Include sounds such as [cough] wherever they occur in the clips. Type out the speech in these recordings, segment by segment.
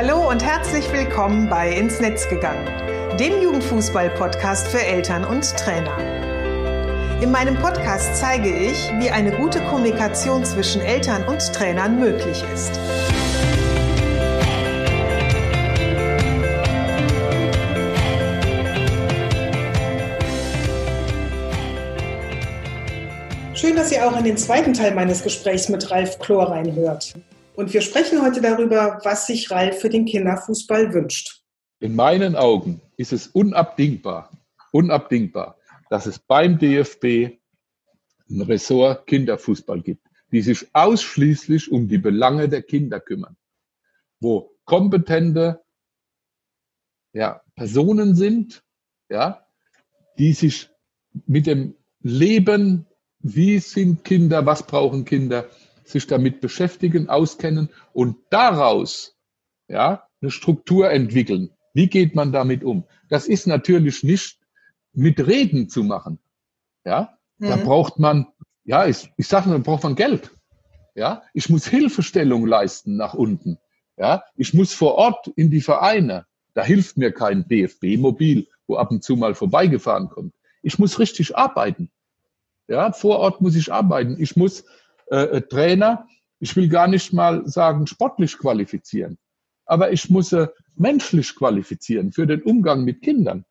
Hallo und herzlich willkommen bei Ins Netz gegangen, dem Jugendfußball-Podcast für Eltern und Trainer. In meinem Podcast zeige ich, wie eine gute Kommunikation zwischen Eltern und Trainern möglich ist. Schön, dass ihr auch in den zweiten Teil meines Gesprächs mit Ralf Chlor reinhört. Und wir sprechen heute darüber, was sich Ralf für den Kinderfußball wünscht. In meinen Augen ist es unabdingbar, unabdingbar, dass es beim DFB ein Ressort Kinderfußball gibt, die sich ausschließlich um die Belange der Kinder kümmern, wo kompetente ja, Personen sind, ja, die sich mit dem Leben, wie sind Kinder, was brauchen Kinder, sich damit beschäftigen, auskennen und daraus ja, eine Struktur entwickeln. Wie geht man damit um? Das ist natürlich nicht mit Reden zu machen. Ja, mhm. da braucht man, ja, ich, ich sage, da braucht man Geld. Ja, ich muss Hilfestellung leisten nach unten. Ja, ich muss vor Ort in die Vereine. Da hilft mir kein DFB-Mobil, wo ab und zu mal vorbeigefahren kommt. Ich muss richtig arbeiten. Ja, vor Ort muss ich arbeiten. Ich muss äh, äh, Trainer, ich will gar nicht mal sagen sportlich qualifizieren, aber ich muss äh, menschlich qualifizieren für den Umgang mit Kindern.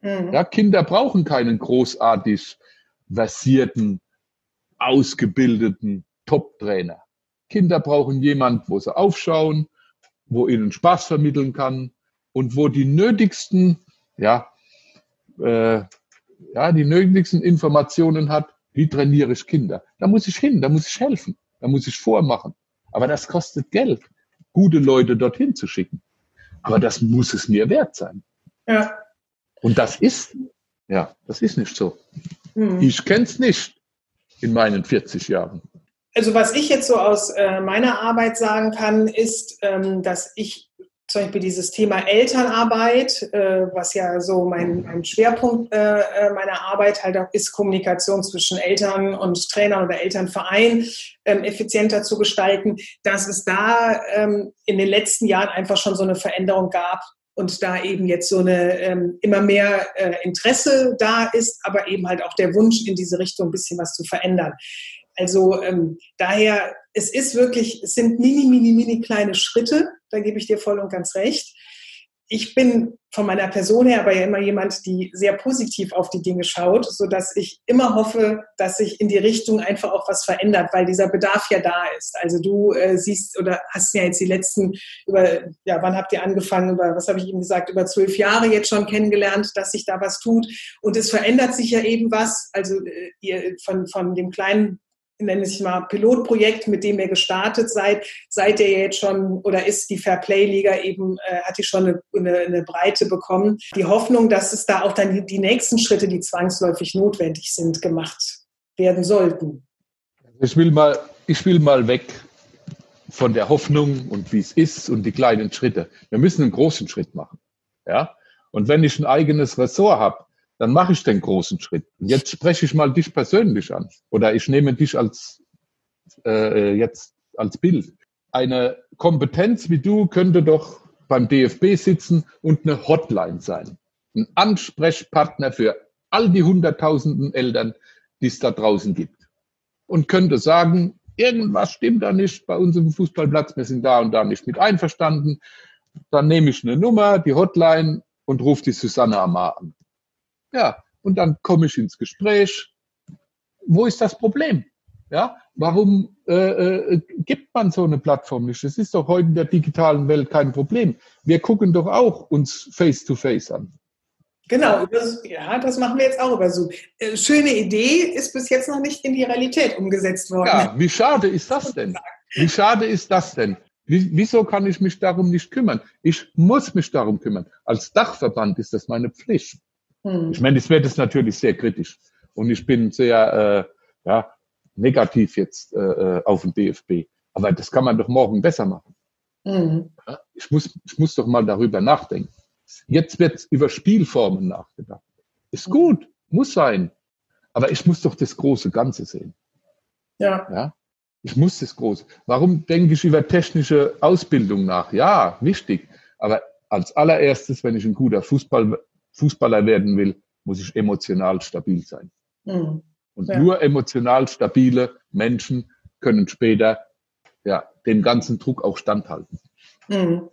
Mhm. Ja, Kinder brauchen keinen großartig versierten, ausgebildeten Top-Trainer. Kinder brauchen jemand, wo sie aufschauen, wo ihnen Spaß vermitteln kann und wo die nötigsten, ja, äh, ja, die nötigsten Informationen hat, wie trainiere ich Kinder? Da muss ich hin, da muss ich helfen, da muss ich vormachen. Aber das kostet Geld, gute Leute dorthin zu schicken. Aber das muss es mir wert sein. Ja. Und das ist, ja, das ist nicht so. Hm. Ich kenne es nicht in meinen 40 Jahren. Also was ich jetzt so aus äh, meiner Arbeit sagen kann, ist, ähm, dass ich zum Beispiel dieses Thema Elternarbeit, äh, was ja so mein, mein Schwerpunkt äh, äh, meiner Arbeit halt auch ist, Kommunikation zwischen Eltern und Trainern oder Elternverein ähm, effizienter zu gestalten, dass es da ähm, in den letzten Jahren einfach schon so eine Veränderung gab und da eben jetzt so eine ähm, immer mehr äh, Interesse da ist, aber eben halt auch der Wunsch in diese Richtung ein bisschen was zu verändern. Also ähm, daher, es ist wirklich, es sind mini, mini, mini kleine Schritte, da gebe ich dir voll und ganz recht. Ich bin von meiner Person her aber ja immer jemand, die sehr positiv auf die Dinge schaut, so dass ich immer hoffe, dass sich in die Richtung einfach auch was verändert, weil dieser Bedarf ja da ist. Also du äh, siehst oder hast ja jetzt die letzten über, ja, wann habt ihr angefangen, über, was habe ich eben gesagt, über zwölf Jahre jetzt schon kennengelernt, dass sich da was tut. Und es verändert sich ja eben was. Also äh, ihr von, von dem kleinen nenne ich mal, Pilotprojekt, mit dem ihr gestartet seid, seid ihr jetzt schon oder ist die Fairplay-Liga eben, äh, hat die schon eine, eine, eine, Breite bekommen. Die Hoffnung, dass es da auch dann die, die nächsten Schritte, die zwangsläufig notwendig sind, gemacht werden sollten. Ich will mal, ich will mal weg von der Hoffnung und wie es ist und die kleinen Schritte. Wir müssen einen großen Schritt machen. Ja? Und wenn ich ein eigenes Ressort habe, dann mache ich den großen Schritt. Und jetzt spreche ich mal dich persönlich an oder ich nehme dich als äh, jetzt als Bild. Eine Kompetenz wie du könnte doch beim DFB sitzen und eine Hotline sein. Ein Ansprechpartner für all die hunderttausenden Eltern, die es da draußen gibt. Und könnte sagen, irgendwas stimmt da nicht bei uns im Fußballplatz, wir sind da und da nicht mit einverstanden. Dann nehme ich eine Nummer, die Hotline und rufe die Susanne Amar an. Ja, und dann komme ich ins Gespräch. Wo ist das Problem? Ja, warum äh, äh, gibt man so eine Plattform nicht? Das ist doch heute in der digitalen Welt kein Problem. Wir gucken doch auch uns face to face an. Genau, ja, das machen wir jetzt auch über Zoom. Äh, schöne Idee, ist bis jetzt noch nicht in die Realität umgesetzt worden. Ja, wie schade ist das denn? Wie schade ist das denn? Wieso kann ich mich darum nicht kümmern? Ich muss mich darum kümmern. Als Dachverband ist das meine Pflicht. Hm. Ich meine, das wird es natürlich sehr kritisch. Und ich bin sehr äh, ja, negativ jetzt äh, äh auf den DFB. Aber das kann man doch morgen besser machen. Ja, ich, muss, ich muss doch mal darüber nachdenken. Jetzt wird über Spielformen nachgedacht. Ist hm. gut, muss sein. Aber ich muss doch das große Ganze sehen. Ja. ja? Ich muss das groß. Warum denke ich über technische Ausbildung nach? Ja, wichtig. Aber als allererstes, wenn ich ein guter Fußball, Fußballer werden will, muss ich emotional stabil sein. Mhm. Und ja. nur emotional stabile Menschen können später ja, den ganzen Druck auch standhalten. Mhm.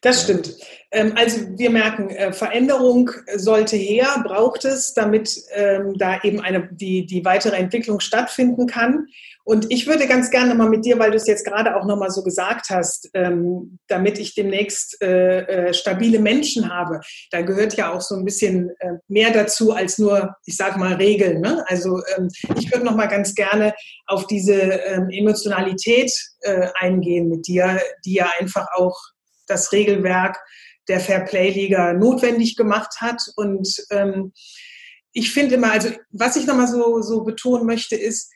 Das stimmt. Ähm, also wir merken, äh, Veränderung sollte her, braucht es, damit ähm, da eben eine, die, die weitere Entwicklung stattfinden kann. Und ich würde ganz gerne mal mit dir, weil du es jetzt gerade auch nochmal so gesagt hast, ähm, damit ich demnächst äh, äh, stabile Menschen habe, da gehört ja auch so ein bisschen mehr dazu als nur, ich sage mal, Regeln. Ne? Also ich würde nochmal ganz gerne auf diese Emotionalität eingehen mit dir, die ja einfach auch das Regelwerk der Fairplay-Liga notwendig gemacht hat. Und ähm, ich finde immer, also was ich nochmal so, so betonen möchte, ist,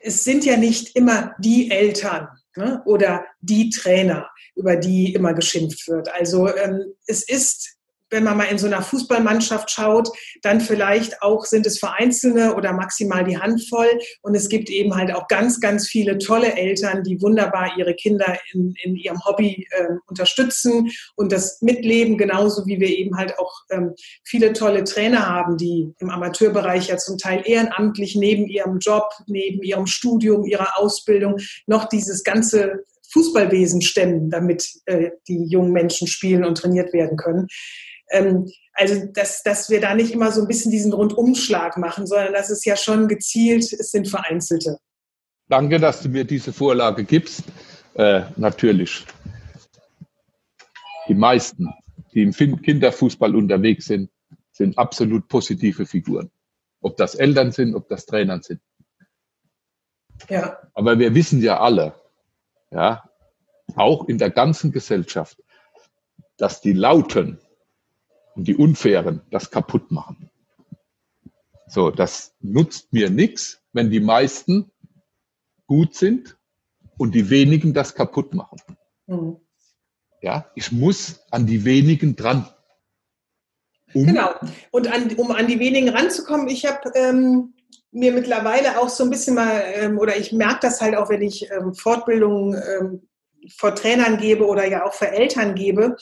es sind ja nicht immer die Eltern ne, oder die Trainer, über die immer geschimpft wird. Also ähm, es ist wenn man mal in so einer Fußballmannschaft schaut, dann vielleicht auch sind es vereinzelte oder maximal die Handvoll. Und es gibt eben halt auch ganz, ganz viele tolle Eltern, die wunderbar ihre Kinder in, in ihrem Hobby äh, unterstützen und das mitleben, genauso wie wir eben halt auch ähm, viele tolle Trainer haben, die im Amateurbereich ja zum Teil ehrenamtlich neben ihrem Job, neben ihrem Studium, ihrer Ausbildung noch dieses ganze Fußballwesen stemmen, damit äh, die jungen Menschen spielen und trainiert werden können. Ähm, also, dass, dass wir da nicht immer so ein bisschen diesen Rundumschlag machen, sondern dass es ja schon gezielt, es sind Vereinzelte. Danke, dass du mir diese Vorlage gibst. Äh, natürlich. Die meisten, die im Kinderfußball unterwegs sind, sind absolut positive Figuren. Ob das Eltern sind, ob das Trainer sind. Ja. Aber wir wissen ja alle, ja, auch in der ganzen Gesellschaft, dass die Lauten und die Unfairen das kaputt machen. So, das nutzt mir nichts, wenn die meisten gut sind und die wenigen das kaputt machen. Mhm. Ja, ich muss an die wenigen dran. Um genau. Und an, um an die wenigen ranzukommen, ich habe ähm, mir mittlerweile auch so ein bisschen mal, ähm, oder ich merke das halt auch, wenn ich ähm, Fortbildungen ähm, vor Trainern gebe oder ja auch für Eltern gebe,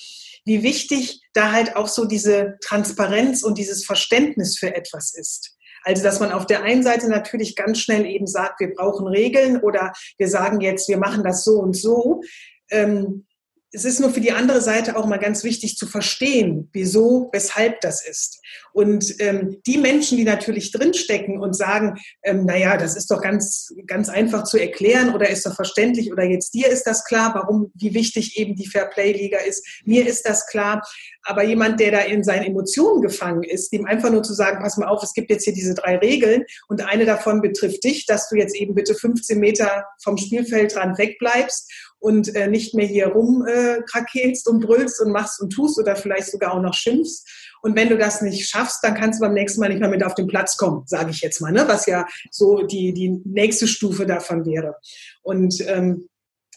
wie wichtig da halt auch so diese Transparenz und dieses Verständnis für etwas ist. Also, dass man auf der einen Seite natürlich ganz schnell eben sagt, wir brauchen Regeln oder wir sagen jetzt, wir machen das so und so. Ähm, es ist nur für die andere Seite auch mal ganz wichtig zu verstehen, wieso, weshalb das ist. Und ähm, die Menschen, die natürlich drinstecken und sagen, ähm, naja, das ist doch ganz, ganz einfach zu erklären oder ist doch verständlich oder jetzt dir ist das klar, warum, wie wichtig eben die Fairplay-Liga ist. Mir ist das klar. Aber jemand, der da in seinen Emotionen gefangen ist, dem einfach nur zu sagen, pass mal auf, es gibt jetzt hier diese drei Regeln und eine davon betrifft dich, dass du jetzt eben bitte 15 Meter vom Spielfeldrand wegbleibst und äh, nicht mehr hier rumkrakelst äh, und brüllst und machst und tust oder vielleicht sogar auch noch schimpfst. Und wenn du das nicht schaffst, dann kannst du beim nächsten Mal nicht mehr mit auf den Platz kommen, sage ich jetzt mal, ne? was ja so die, die nächste Stufe davon wäre. Und ähm,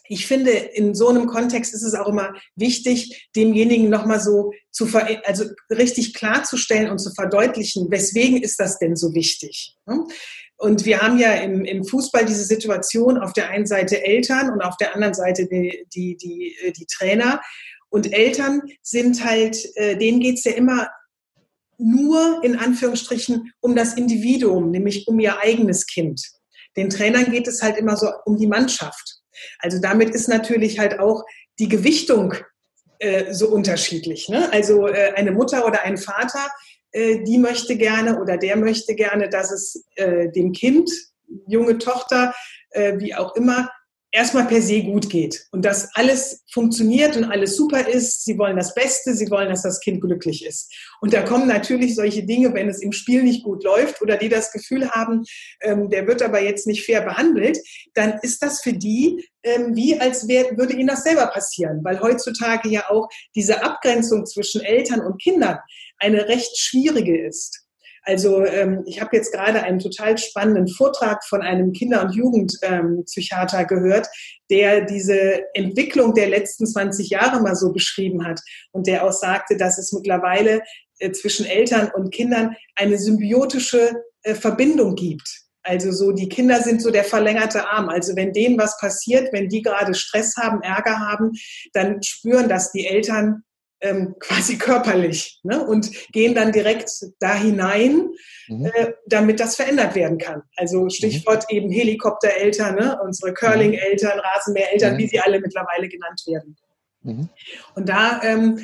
ich finde, in so einem Kontext ist es auch immer wichtig, demjenigen nochmal so zu ver also richtig klarzustellen und zu verdeutlichen, weswegen ist das denn so wichtig? Und wir haben ja im, im Fußball diese Situation auf der einen Seite Eltern und auf der anderen Seite die, die, die, die Trainer. Und Eltern sind halt, äh, denen geht's ja immer nur in Anführungsstrichen um das Individuum, nämlich um ihr eigenes Kind. Den Trainern geht es halt immer so um die Mannschaft. Also damit ist natürlich halt auch die Gewichtung äh, so unterschiedlich. Ne? Also äh, eine Mutter oder ein Vater äh, die möchte gerne oder der möchte gerne, dass es äh, dem Kind, junge Tochter, äh, wie auch immer, erstmal per se gut geht und dass alles funktioniert und alles super ist. Sie wollen das Beste, sie wollen, dass das Kind glücklich ist. Und da kommen natürlich solche Dinge, wenn es im Spiel nicht gut läuft oder die das Gefühl haben, ähm, der wird aber jetzt nicht fair behandelt, dann ist das für die ähm, wie als wär, würde ihnen das selber passieren, weil heutzutage ja auch diese Abgrenzung zwischen Eltern und Kindern eine recht schwierige ist. Also ähm, ich habe jetzt gerade einen total spannenden Vortrag von einem Kinder- und Jugendpsychiater ähm, gehört, der diese Entwicklung der letzten 20 Jahre mal so beschrieben hat und der auch sagte, dass es mittlerweile äh, zwischen Eltern und Kindern eine symbiotische äh, Verbindung gibt. Also so, die Kinder sind so der verlängerte Arm. Also wenn denen was passiert, wenn die gerade Stress haben, Ärger haben, dann spüren das die Eltern ähm, quasi körperlich ne? und gehen dann direkt da hinein, mhm. äh, damit das verändert werden kann. Also Stichwort mhm. eben Helikoptereltern, ne? unsere Curling-Eltern, Rasenmähereltern, mhm. wie sie alle mittlerweile genannt werden. Mhm. Und da ähm,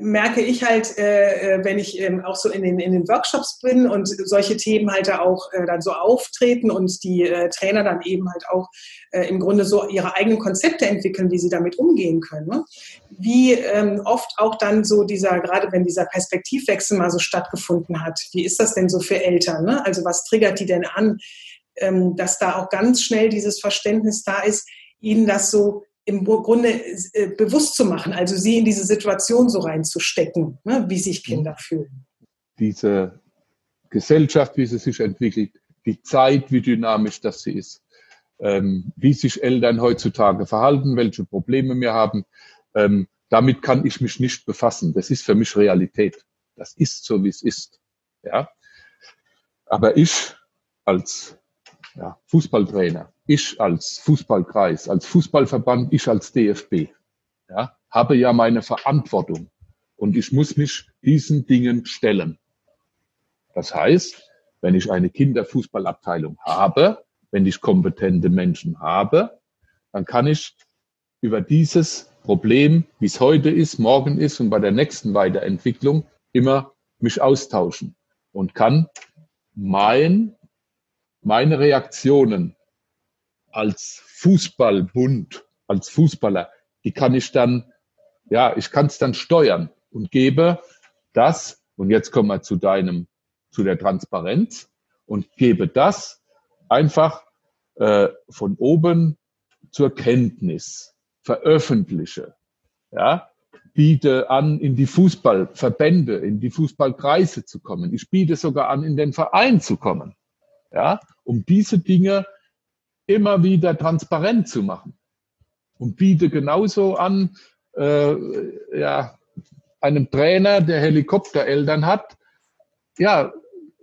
merke ich halt, äh, äh, wenn ich ähm, auch so in den, in den Workshops bin und solche Themen halt da auch äh, dann so auftreten und die äh, Trainer dann eben halt auch äh, im Grunde so ihre eigenen Konzepte entwickeln, wie sie damit umgehen können. Ne? Wie ähm, oft auch dann so dieser, gerade wenn dieser Perspektivwechsel mal so stattgefunden hat, wie ist das denn so für Eltern? Ne? Also was triggert die denn an, ähm, dass da auch ganz schnell dieses Verständnis da ist, ihnen das so im Grunde äh, bewusst zu machen, also sie in diese Situation so reinzustecken, ne, wie sich Kinder mhm. fühlen. Diese Gesellschaft, wie sie sich entwickelt, die Zeit, wie dynamisch das sie ist, ähm, wie sich Eltern heutzutage verhalten, welche Probleme wir haben, ähm, damit kann ich mich nicht befassen. Das ist für mich Realität. Das ist so, wie es ist. Ja. Aber ich als ja, Fußballtrainer, ich als Fußballkreis, als Fußballverband, ich als DFB, ja, habe ja meine Verantwortung und ich muss mich diesen Dingen stellen. Das heißt, wenn ich eine Kinderfußballabteilung habe, wenn ich kompetente Menschen habe, dann kann ich über dieses Problem, wie es heute ist, morgen ist und bei der nächsten Weiterentwicklung immer mich austauschen und kann mein, meine Reaktionen als Fußballbund, als Fußballer, die kann ich dann, ja, ich kann es dann steuern und gebe das, und jetzt kommen wir zu deinem, zu der Transparenz und gebe das einfach äh, von oben zur Kenntnis, veröffentliche, ja, biete an, in die Fußballverbände, in die Fußballkreise zu kommen. Ich biete sogar an, in den Verein zu kommen, ja, um diese Dinge immer wieder transparent zu machen. Und biete genauso an, äh, ja, einem Trainer, der Helikoptereltern hat, ja,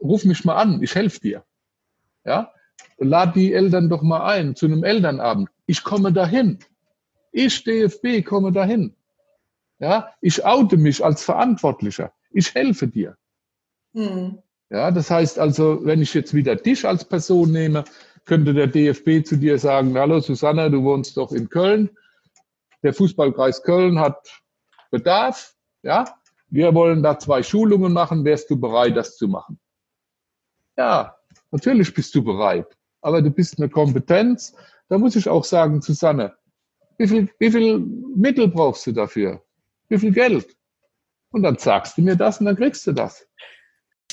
ruf mich mal an, ich helfe dir. Ja, lad die Eltern doch mal ein zu einem Elternabend. Ich komme dahin. Ich, DFB, komme dahin. Ja, ich oute mich als Verantwortlicher. Ich helfe dir. Hm. Ja, das heißt also, wenn ich jetzt wieder dich als Person nehme, könnte der DFB zu dir sagen, hallo Susanne, du wohnst doch in Köln. Der Fußballkreis Köln hat Bedarf. Ja, wir wollen da zwei Schulungen machen. Wärst du bereit, das zu machen? Ja, natürlich bist du bereit. Aber du bist eine Kompetenz. Da muss ich auch sagen, Susanne, wie viel, wie viel Mittel brauchst du dafür? Wie viel Geld? Und dann sagst du mir das und dann kriegst du das.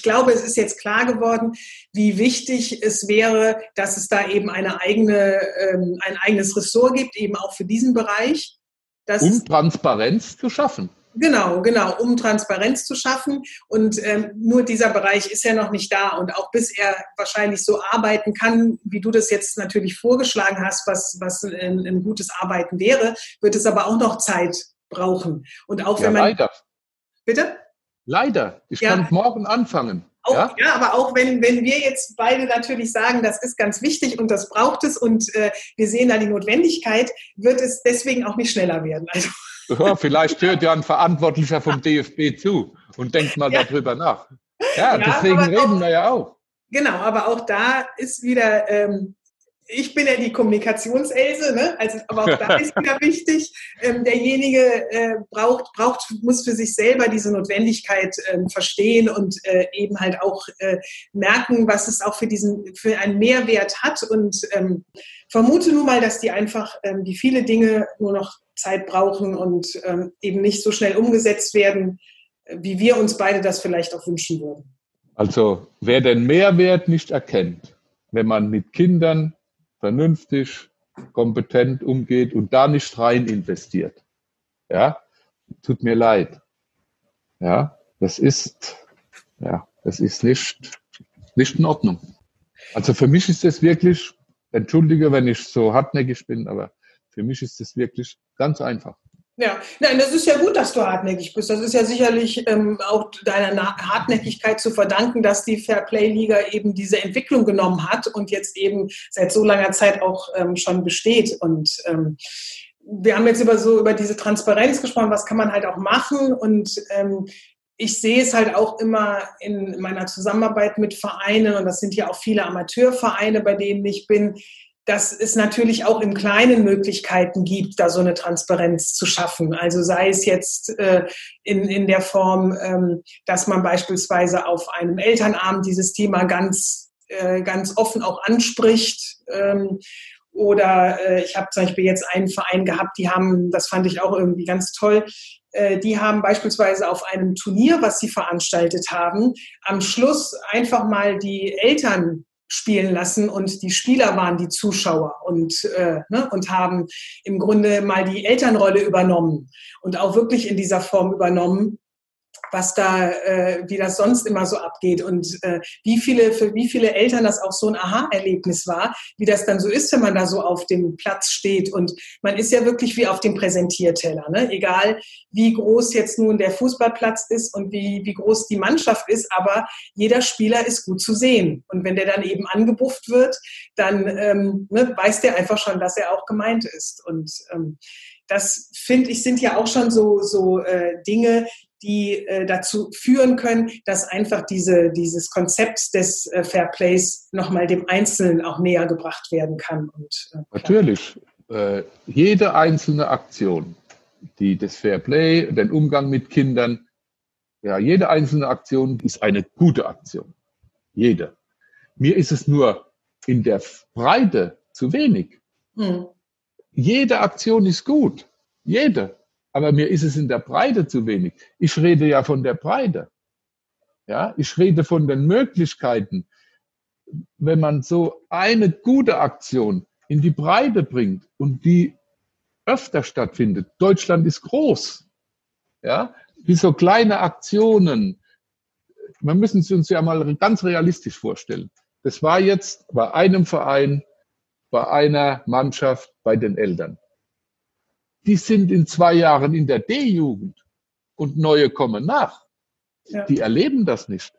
Ich glaube, es ist jetzt klar geworden, wie wichtig es wäre, dass es da eben eine eigene, ähm, ein eigenes Ressort gibt, eben auch für diesen Bereich. um Transparenz zu schaffen. Genau, genau, um Transparenz zu schaffen. Und ähm, nur dieser Bereich ist ja noch nicht da. Und auch bis er wahrscheinlich so arbeiten kann, wie du das jetzt natürlich vorgeschlagen hast, was, was ein, ein gutes Arbeiten wäre, wird es aber auch noch Zeit brauchen. Und auch ja, wenn man. Leider. Bitte? Leider. Ich ja. kann morgen anfangen. Auch, ja? ja? aber auch wenn, wenn wir jetzt beide natürlich sagen, das ist ganz wichtig und das braucht es und äh, wir sehen da die Notwendigkeit, wird es deswegen auch nicht schneller werden. Also. Ja, [laughs] vielleicht hört ja ein Verantwortlicher vom DFB zu und denkt mal ja. darüber nach. Ja, deswegen reden wir ja auch. Genau, aber auch da ist wieder ähm, ich bin ja die Kommunikationselse, ne? also, aber auch da [laughs] ist wieder wichtig, ähm, derjenige äh, braucht, braucht, muss für sich selber diese Notwendigkeit ähm, verstehen und äh, eben halt auch äh, merken, was es auch für diesen, für einen Mehrwert hat und ähm, vermute nun mal, dass die einfach, ähm, die viele Dinge nur noch Zeit brauchen und ähm, eben nicht so schnell umgesetzt werden, wie wir uns beide das vielleicht auch wünschen würden. Also wer den Mehrwert nicht erkennt, wenn man mit Kindern vernünftig, kompetent umgeht und da nicht rein investiert. Ja, tut mir leid. Ja, das ist, ja, das ist nicht, nicht in Ordnung. Also für mich ist es wirklich, entschuldige, wenn ich so hartnäckig bin, aber für mich ist es wirklich ganz einfach. Ja, Nein, das ist ja gut, dass du hartnäckig bist. Das ist ja sicherlich ähm, auch deiner Hartnäckigkeit zu verdanken, dass die Fairplay-Liga eben diese Entwicklung genommen hat und jetzt eben seit so langer Zeit auch ähm, schon besteht. Und ähm, wir haben jetzt über so über diese Transparenz gesprochen, was kann man halt auch machen und ähm, ich sehe es halt auch immer in meiner Zusammenarbeit mit Vereinen und das sind ja auch viele Amateurvereine, bei denen ich bin, dass es natürlich auch im Kleinen Möglichkeiten gibt, da so eine Transparenz zu schaffen. Also sei es jetzt äh, in, in der Form, ähm, dass man beispielsweise auf einem Elternabend dieses Thema ganz, äh, ganz offen auch anspricht. Ähm, oder äh, ich habe zum Beispiel jetzt einen Verein gehabt, die haben, das fand ich auch irgendwie ganz toll, äh, die haben beispielsweise auf einem Turnier, was sie veranstaltet haben, am Schluss einfach mal die Eltern spielen lassen und die Spieler waren die Zuschauer und, äh, ne, und haben im Grunde mal die Elternrolle übernommen und auch wirklich in dieser Form übernommen, was da, äh, wie das sonst immer so abgeht und äh, wie viele, für wie viele Eltern das auch so ein Aha-Erlebnis war, wie das dann so ist, wenn man da so auf dem Platz steht und man ist ja wirklich wie auf dem Präsentierteller, ne? egal wie groß jetzt nun der Fußballplatz ist und wie, wie groß die Mannschaft ist, aber jeder Spieler ist gut zu sehen und wenn der dann eben angebufft wird, dann ähm, ne, weiß der einfach schon, dass er auch gemeint ist und ähm, das finde ich sind ja auch schon so, so äh, Dinge, die äh, dazu führen können, dass einfach diese, dieses Konzept des äh, Fair Plays nochmal dem Einzelnen auch näher gebracht werden kann. Und, äh, Natürlich. Äh, jede einzelne Aktion, die das Fair Play, den Umgang mit Kindern, ja, jede einzelne Aktion ist eine gute Aktion. Jede. Mir ist es nur in der Breite zu wenig. Hm. Jede Aktion ist gut. Jede. Aber mir ist es in der Breite zu wenig. Ich rede ja von der Breite. Ja, ich rede von den Möglichkeiten. Wenn man so eine gute Aktion in die Breite bringt und die öfter stattfindet. Deutschland ist groß. Ja, wie so kleine Aktionen. Man müssen es uns ja mal ganz realistisch vorstellen. Das war jetzt bei einem Verein, bei einer Mannschaft, bei den Eltern die sind in zwei Jahren in der D-Jugend und neue kommen nach. Ja. Die erleben das nicht,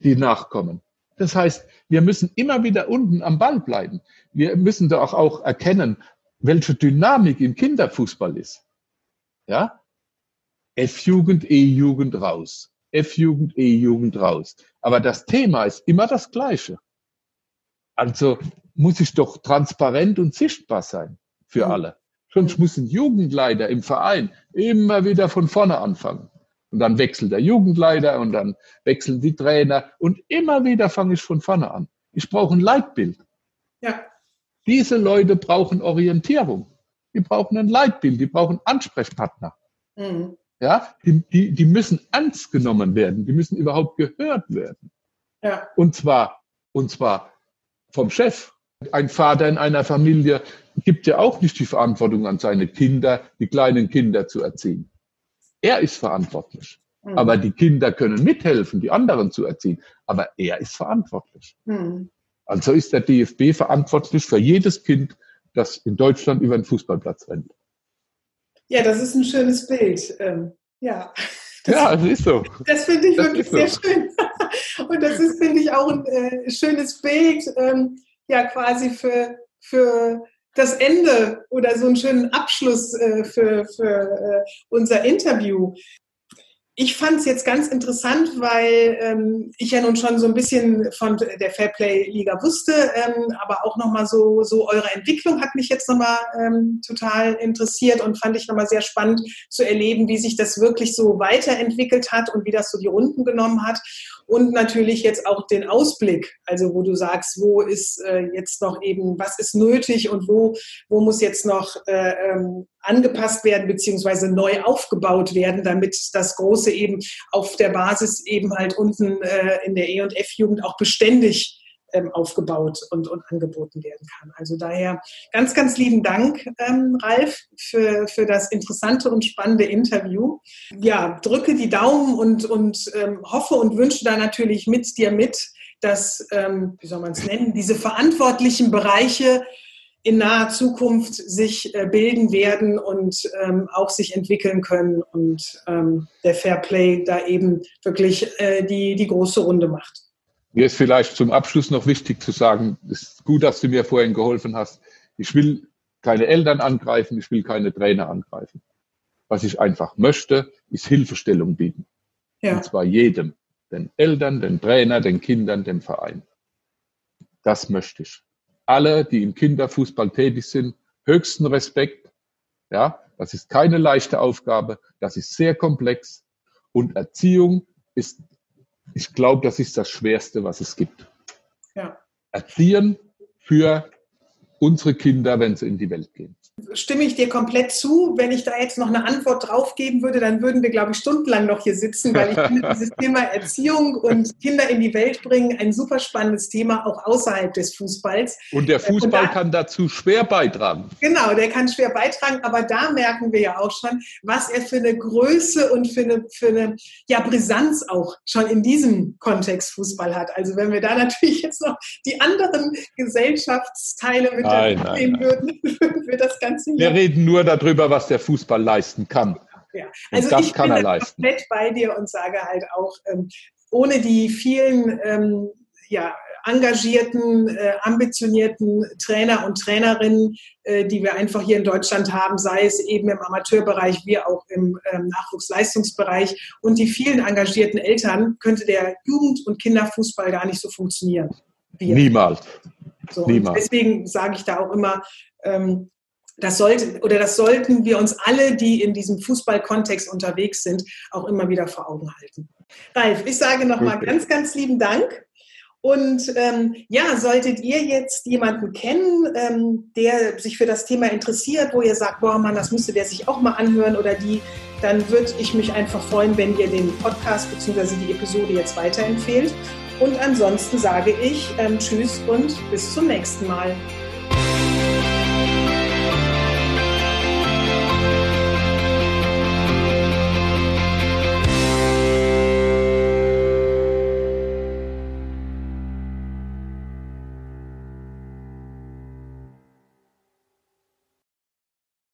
die nachkommen. Das heißt, wir müssen immer wieder unten am Ball bleiben. Wir müssen da auch, auch erkennen, welche Dynamik im Kinderfußball ist. Ja? F-Jugend, E-Jugend raus. F-Jugend, E-Jugend raus. Aber das Thema ist immer das gleiche. Also muss ich doch transparent und sichtbar sein für alle. Sonst muss ein Jugendleiter im Verein immer wieder von vorne anfangen. Und dann wechselt der Jugendleiter und dann wechseln die Trainer und immer wieder fange ich von vorne an. Ich brauche ein Leitbild. Ja. Diese Leute brauchen Orientierung. Die brauchen ein Leitbild, die brauchen Ansprechpartner. Mhm. Ja, die, die, die müssen ernst genommen werden, die müssen überhaupt gehört werden. Ja. Und zwar, und zwar vom Chef. Ein Vater in einer Familie gibt ja auch nicht die Verantwortung an seine Kinder, die kleinen Kinder zu erziehen. Er ist verantwortlich. Mhm. Aber die Kinder können mithelfen, die anderen zu erziehen. Aber er ist verantwortlich. Mhm. Also ist der DFB verantwortlich für jedes Kind, das in Deutschland über den Fußballplatz rennt. Ja, das ist ein schönes Bild. Ähm, ja. Das, ja, das ist so. Das finde ich das wirklich so. sehr schön. [laughs] Und das ist, finde ich, auch ein äh, schönes Bild, ähm, ja, quasi für, für das Ende oder so einen schönen Abschluss äh, für, für äh, unser Interview. Ich fand es jetzt ganz interessant, weil ähm, ich ja nun schon so ein bisschen von der Fairplay-Liga wusste, ähm, aber auch nochmal so, so eure Entwicklung hat mich jetzt nochmal ähm, total interessiert und fand ich nochmal sehr spannend zu erleben, wie sich das wirklich so weiterentwickelt hat und wie das so die Runden genommen hat. Und natürlich jetzt auch den Ausblick, also wo du sagst, wo ist äh, jetzt noch eben, was ist nötig und wo, wo muss jetzt noch äh, ähm, angepasst werden beziehungsweise neu aufgebaut werden, damit das Große eben auf der Basis eben halt unten äh, in der E- und F-Jugend auch beständig ähm, aufgebaut und, und angeboten werden kann. Also daher ganz, ganz lieben Dank, ähm, Ralf, für, für das interessante und spannende Interview. Ja, drücke die Daumen und, und ähm, hoffe und wünsche da natürlich mit dir mit, dass, ähm, wie soll man es nennen, diese verantwortlichen Bereiche in naher Zukunft sich äh, bilden werden und ähm, auch sich entwickeln können und ähm, der Fairplay da eben wirklich äh, die, die große Runde macht. Mir ist vielleicht zum Abschluss noch wichtig zu sagen, es ist gut, dass du mir vorhin geholfen hast. Ich will keine Eltern angreifen, ich will keine Trainer angreifen. Was ich einfach möchte, ist Hilfestellung bieten. Ja. Und zwar jedem, den Eltern, den Trainer, den Kindern, dem Verein. Das möchte ich alle, die im Kinderfußball tätig sind, höchsten Respekt. Ja, das ist keine leichte Aufgabe. Das ist sehr komplex. Und Erziehung ist, ich glaube, das ist das Schwerste, was es gibt. Ja. Erziehen für unsere Kinder, wenn sie in die Welt gehen stimme ich dir komplett zu. Wenn ich da jetzt noch eine Antwort drauf geben würde, dann würden wir, glaube ich, stundenlang noch hier sitzen, weil ich finde dieses [laughs] Thema Erziehung und Kinder in die Welt bringen ein super spannendes Thema, auch außerhalb des Fußballs. Und der Fußball und da, kann dazu schwer beitragen. Genau, der kann schwer beitragen, aber da merken wir ja auch schon, was er für eine Größe und für eine, für eine ja, Brisanz auch schon in diesem Kontext Fußball hat. Also wenn wir da [laughs] natürlich jetzt noch die anderen Gesellschaftsteile mit nein, nehmen würden, [laughs] würden wir das ganze Jahr. Wir reden nur darüber, was der Fußball leisten kann. Ja. Also das ich kann bin er leisten. komplett bei dir und sage halt auch, ähm, ohne die vielen ähm, ja, engagierten, äh, ambitionierten Trainer und Trainerinnen, äh, die wir einfach hier in Deutschland haben, sei es eben im Amateurbereich wie auch im ähm, Nachwuchsleistungsbereich und die vielen engagierten Eltern, könnte der Jugend- und Kinderfußball gar nicht so funktionieren. Niemals. So, Niemals. Deswegen sage ich da auch immer, ähm, das sollte oder das sollten wir uns alle, die in diesem Fußballkontext unterwegs sind, auch immer wieder vor Augen halten. Ralf, ich sage nochmal okay. ganz, ganz lieben Dank. Und ähm, ja, solltet ihr jetzt jemanden kennen, ähm, der sich für das Thema interessiert, wo ihr sagt, boah Mann, das müsste der sich auch mal anhören oder die, dann würde ich mich einfach freuen, wenn ihr den Podcast bzw. die Episode jetzt weiterempfehlt. Und ansonsten sage ich ähm, Tschüss und bis zum nächsten Mal.